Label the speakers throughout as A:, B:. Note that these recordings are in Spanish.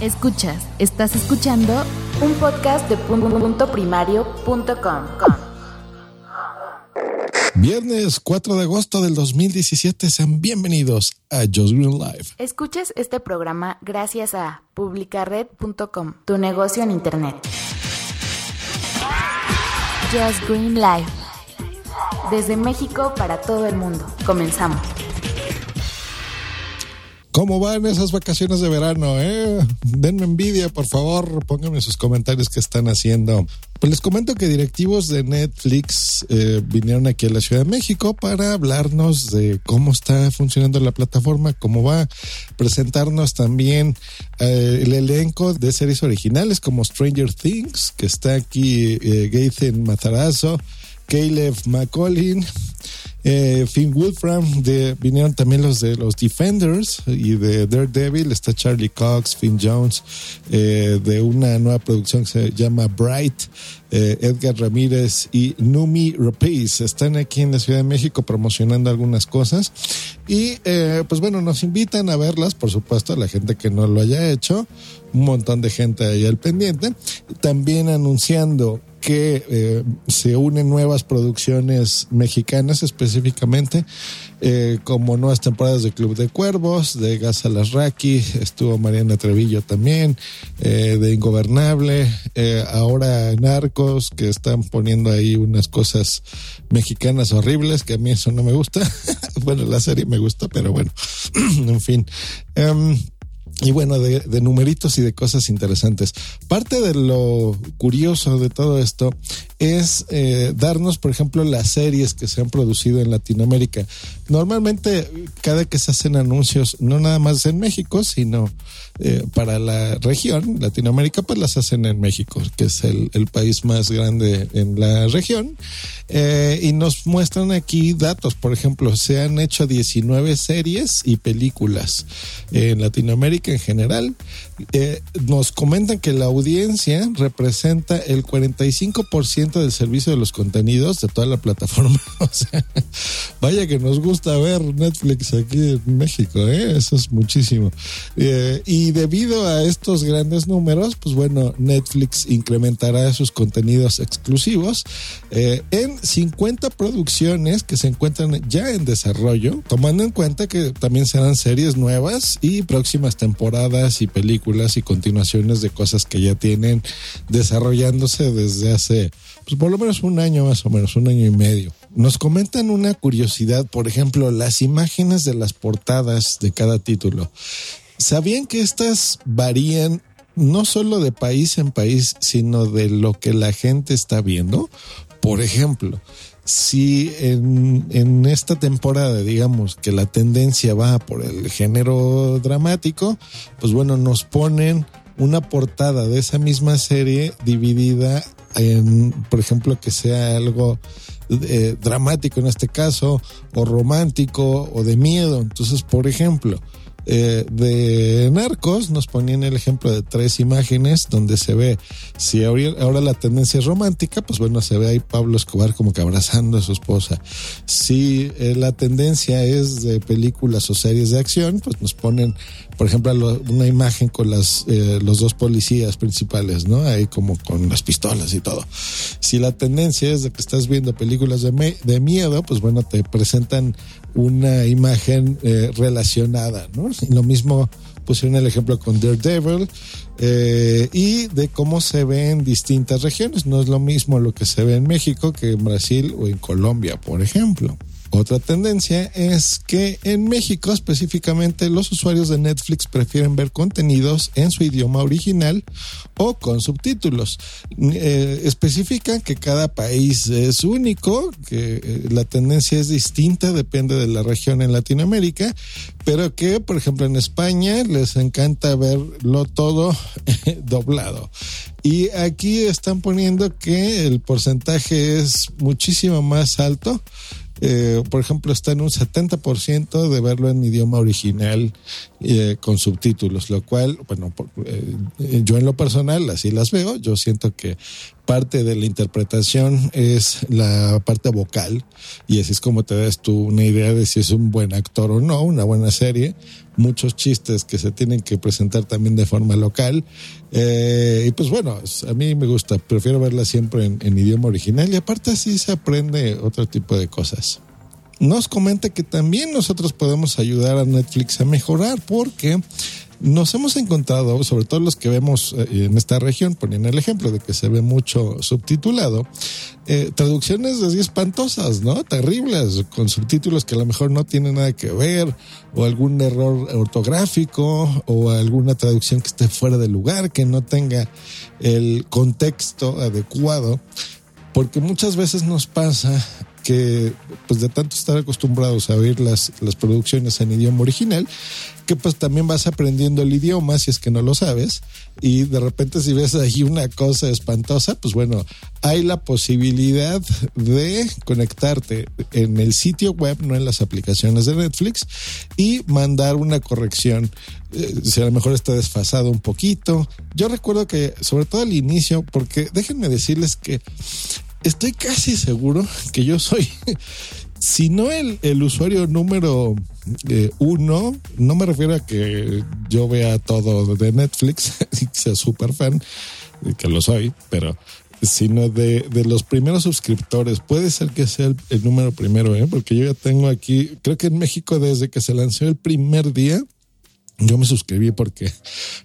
A: Escuchas, estás escuchando un podcast de punto primario.com.
B: Viernes 4 de agosto del 2017, sean bienvenidos a Just Green Live.
A: Escuchas este programa gracias a publicared.com, tu negocio en internet. Just Green Live. Desde México para todo el mundo. Comenzamos.
B: ¿Cómo van esas vacaciones de verano? Eh? Denme envidia, por favor. Pónganme sus comentarios que están haciendo. Pues les comento que directivos de Netflix eh, vinieron aquí a la Ciudad de México para hablarnos de cómo está funcionando la plataforma, cómo va a presentarnos también eh, el elenco de series originales como Stranger Things, que está aquí eh, Gaten Matarazzo, Caleb McCollin, eh, Finn Wolfram, vinieron también los de los Defenders y de Daredevil, está Charlie Cox, Finn Jones, eh, de una nueva producción que se llama Bright, eh, Edgar Ramírez y Numi Rapace. Están aquí en la Ciudad de México promocionando algunas cosas. Y eh, pues bueno, nos invitan a verlas, por supuesto, a la gente que no lo haya hecho, un montón de gente ahí al pendiente, también anunciando que eh, se unen nuevas producciones mexicanas específicamente, eh, como nuevas temporadas de Club de Cuervos, de Gas Raki, estuvo Mariana Trevillo también, eh, de Ingobernable, ahora Narcos, que están poniendo ahí unas cosas mexicanas horribles, que a mí eso no me gusta. bueno, la serie me gusta, pero bueno, en fin. Em, y bueno, de, de, numeritos y de cosas interesantes. Parte de lo curioso de todo esto es eh, darnos, por ejemplo, las series que se han producido en Latinoamérica. Normalmente, cada que se hacen anuncios, no nada más en México, sino eh, para la región, Latinoamérica, pues las hacen en México, que es el, país más grande en la región. Eh, y nos muestran aquí datos, por ejemplo, se han hecho 19 series y películas en Latinoamérica en general. Eh, nos comentan que la audiencia representa el 45% del servicio de los contenidos de toda la plataforma. o sea, vaya que nos gusta ver Netflix aquí en México, ¿eh? eso es muchísimo. Eh, y debido a estos grandes números, pues bueno, Netflix incrementará sus contenidos exclusivos eh, en 50 producciones que se encuentran ya en desarrollo, tomando en cuenta que también serán series nuevas y próximas temporadas y películas y continuaciones de cosas que ya tienen desarrollándose desde hace, pues por lo menos un año más o menos, un año y medio. Nos comentan una curiosidad, por ejemplo, las imágenes de las portadas de cada título. ¿Sabían que estas varían no solo de país en país, sino de lo que la gente está viendo? Por ejemplo, si en, en, esta temporada, digamos, que la tendencia va por el género dramático, pues bueno, nos ponen una portada de esa misma serie dividida en, por ejemplo, que sea algo eh, dramático en este caso, o romántico, o de miedo. Entonces, por ejemplo, eh, de Narcos nos ponían el ejemplo de tres imágenes donde se ve, si ahora la tendencia es romántica, pues bueno, se ve ahí Pablo Escobar como que abrazando a su esposa. Si eh, la tendencia es de películas o series de acción, pues nos ponen, por ejemplo, una imagen con las, eh, los dos policías principales, ¿no? Ahí como con las pistolas y todo. Si la tendencia es de que estás viendo películas de, de miedo, pues bueno, te presentan una imagen eh, relacionada, ¿no? Lo mismo pusieron el ejemplo con Daredevil eh, y de cómo se ve en distintas regiones. No es lo mismo lo que se ve en México que en Brasil o en Colombia, por ejemplo. Otra tendencia es que en México específicamente los usuarios de Netflix prefieren ver contenidos en su idioma original o con subtítulos. Eh, especifican que cada país es único, que eh, la tendencia es distinta, depende de la región en Latinoamérica, pero que por ejemplo en España les encanta verlo todo doblado. Y aquí están poniendo que el porcentaje es muchísimo más alto eh, por ejemplo, está en un 70% de verlo en idioma original eh, con subtítulos, lo cual, bueno, eh, yo en lo personal así las veo, yo siento que parte de la interpretación es la parte vocal y así es como te das tú una idea de si es un buen actor o no, una buena serie. Muchos chistes que se tienen que presentar también de forma local. Eh, y pues bueno, a mí me gusta, prefiero verla siempre en, en idioma original y aparte así se aprende otro tipo de cosas nos comenta que también nosotros podemos ayudar a Netflix a mejorar porque nos hemos encontrado, sobre todo los que vemos eh, en esta región, poniendo el ejemplo de que se ve mucho subtitulado, eh, traducciones así espantosas, ¿no? Terribles, con subtítulos que a lo mejor no tienen nada que ver, o algún error ortográfico, o alguna traducción que esté fuera de lugar, que no tenga el contexto adecuado, porque muchas veces nos pasa que pues de tanto estar acostumbrados a oír las, las producciones en idioma original, que pues también vas aprendiendo el idioma si es que no lo sabes y de repente si ves ahí una cosa espantosa, pues bueno, hay la posibilidad de conectarte en el sitio web, no en las aplicaciones de Netflix y mandar una corrección eh, si a lo mejor está desfasado un poquito. Yo recuerdo que sobre todo al inicio, porque déjenme decirles que estoy casi seguro que yo soy, si no el, el usuario número eh, uno, no me refiero a que yo vea todo de Netflix y sea súper fan, que lo soy, pero sino de, de, los primeros suscriptores. Puede ser que sea el, el número primero, ¿eh? porque yo ya tengo aquí, creo que en México desde que se lanzó el primer día, yo me suscribí porque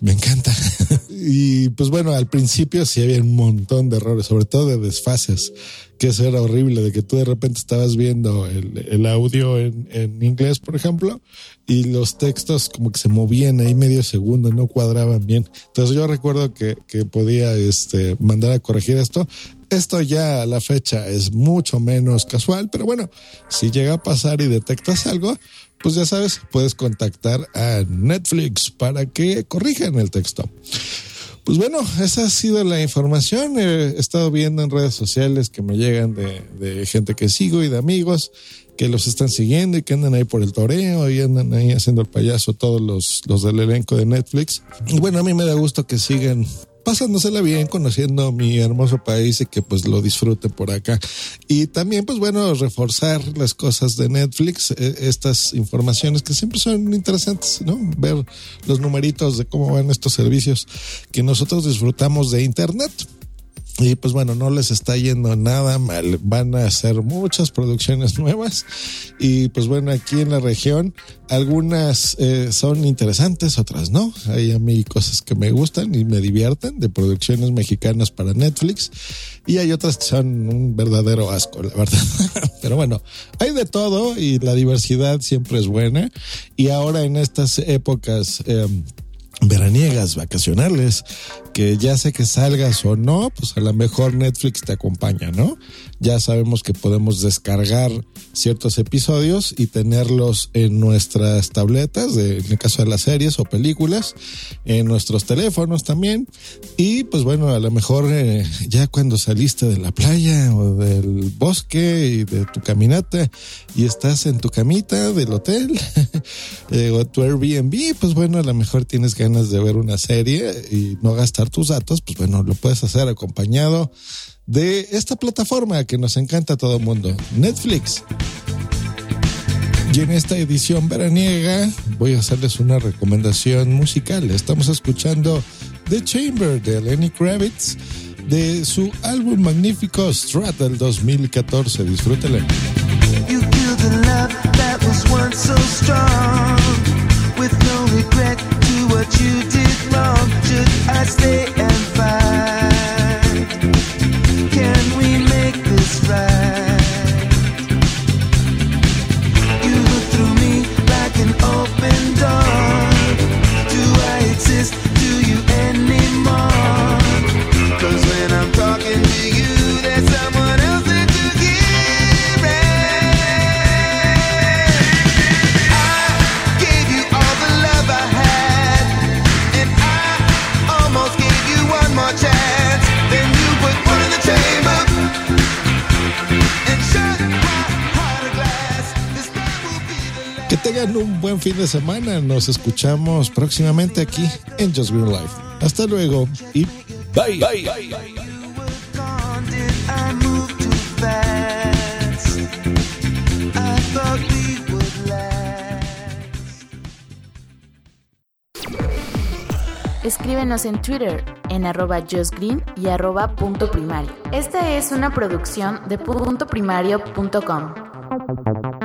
B: me encanta. y pues bueno, al principio sí había un montón de errores, sobre todo de desfases, que eso era horrible, de que tú de repente estabas viendo el, audio en, en, inglés, por ejemplo, y los textos como que se movían ahí medio segundo, no cuadraban bien. Entonces yo recuerdo que, que podía este, mandar a corregir esto. Esto ya a la fecha es mucho menos casual, pero bueno, si llega a pasar y detectas algo, pues ya sabes, puedes contactar a Netflix para que corrijan el texto. Pues bueno, esa ha sido la información. He estado viendo en redes sociales que me llegan de, gente que sigo y de amigos que los están siguiendo y que andan ahí por el toreo y andan ahí haciendo el payaso todos los, los del elenco de Netflix. Y bueno, a mí me da gusto que sigan pasándosela bien, conociendo mi hermoso país y que pues lo disfrute por acá. Y también pues bueno, reforzar las cosas de Netflix, eh, estas informaciones que siempre son interesantes, ¿no? Ver los numeritos de cómo van estos servicios que nosotros disfrutamos de Internet. Y pues bueno, no les está yendo nada mal. Van a hacer muchas producciones nuevas. Y pues bueno, aquí en la región, algunas eh, son interesantes, otras no. Hay a mí cosas que me gustan y me divierten de producciones mexicanas para Netflix. Y hay otras que son un verdadero asco, la verdad. Pero bueno, hay de todo y la diversidad siempre es buena. Y ahora en estas épocas... Eh, veraniegas, vacacionales, que ya sé que salgas o no, pues a lo mejor Netflix te acompaña, ¿no? Ya sabemos que podemos descargar ciertos episodios y tenerlos en nuestras tabletas, de, en el caso de las series o películas, en nuestros teléfonos también. Y pues bueno, a lo mejor eh, ya cuando saliste de la playa o del bosque y de tu caminata y estás en tu camita del hotel eh, o tu Airbnb, pues bueno, a lo mejor tienes ganas de ver una serie y no gastar tus datos, pues bueno, lo puedes hacer acompañado de esta plataforma que nos encanta a todo el mundo, Netflix. Y en esta edición veraniega voy a hacerles una recomendación musical. Estamos escuchando The Chamber de Lenny Kravitz de su álbum magnífico Strat del 2014. Disfrútele. Tengan un buen fin de semana. Nos escuchamos próximamente aquí en Just Green Life. Hasta luego y bye. bye.
A: Escríbenos en Twitter en arroba justgreen y arroba punto primario. Esta es una producción de puntoprimario.com.